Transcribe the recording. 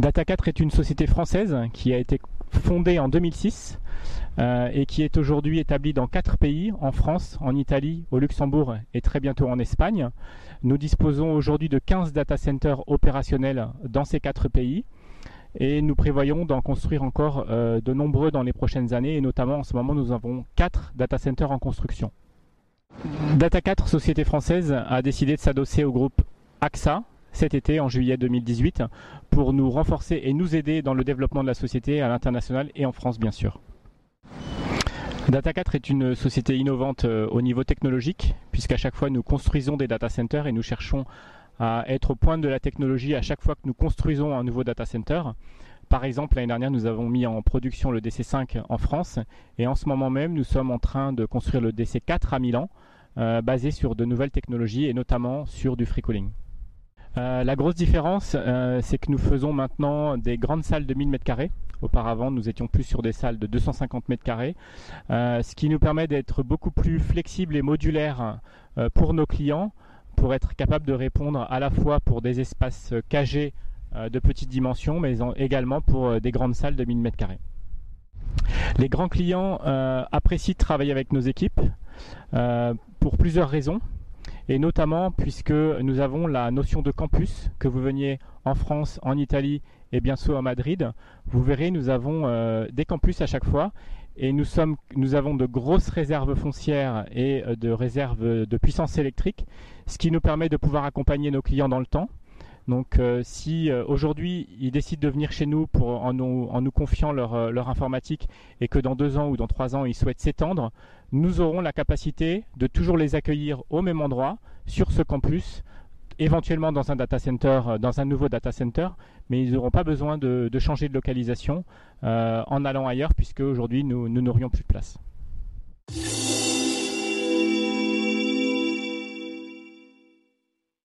Data 4 est une société française qui a été fondée en 2006 euh, et qui est aujourd'hui établie dans quatre pays, en France, en Italie, au Luxembourg et très bientôt en Espagne. Nous disposons aujourd'hui de 15 data centers opérationnels dans ces quatre pays et nous prévoyons d'en construire encore euh, de nombreux dans les prochaines années et notamment en ce moment nous avons quatre data centers en construction. Data 4, société française, a décidé de s'adosser au groupe AXA cet été en juillet 2018 pour nous renforcer et nous aider dans le développement de la société à l'international et en France bien sûr. Data 4 est une société innovante euh, au niveau technologique, puisqu'à chaque fois nous construisons des data centers et nous cherchons à être au point de la technologie à chaque fois que nous construisons un nouveau data center. Par exemple, l'année dernière, nous avons mis en production le DC5 en France et en ce moment même, nous sommes en train de construire le DC4 à Milan, euh, basé sur de nouvelles technologies et notamment sur du free cooling. Euh, la grosse différence, euh, c'est que nous faisons maintenant des grandes salles de 1000 m2. Auparavant, nous étions plus sur des salles de 250 m2, euh, ce qui nous permet d'être beaucoup plus flexible et modulaire pour nos clients, pour être capable de répondre à la fois pour des espaces cagés de petites dimensions, mais également pour des grandes salles de 1000 m2. Les grands clients apprécient de travailler avec nos équipes pour plusieurs raisons et notamment puisque nous avons la notion de campus, que vous veniez en France, en Italie et bien sûr à Madrid, vous verrez, nous avons euh, des campus à chaque fois. Et nous, nous avons de grosses réserves foncières et euh, de réserves de puissance électrique, ce qui nous permet de pouvoir accompagner nos clients dans le temps donc euh, si euh, aujourd'hui ils décident de venir chez nous pour, en, nous, confiant euh, leur, informatique et que dans deux ans ou dans trois ans ils souhaitent s'étendre, nous aurons la capacité de toujours les accueillir au même endroit sur ce campus, éventuellement dans un data center, dans un nouveau data center, mais ils n'auront pas besoin de, changer de localisation en allant ailleurs puisque aujourd'hui nous n'aurions plus de place.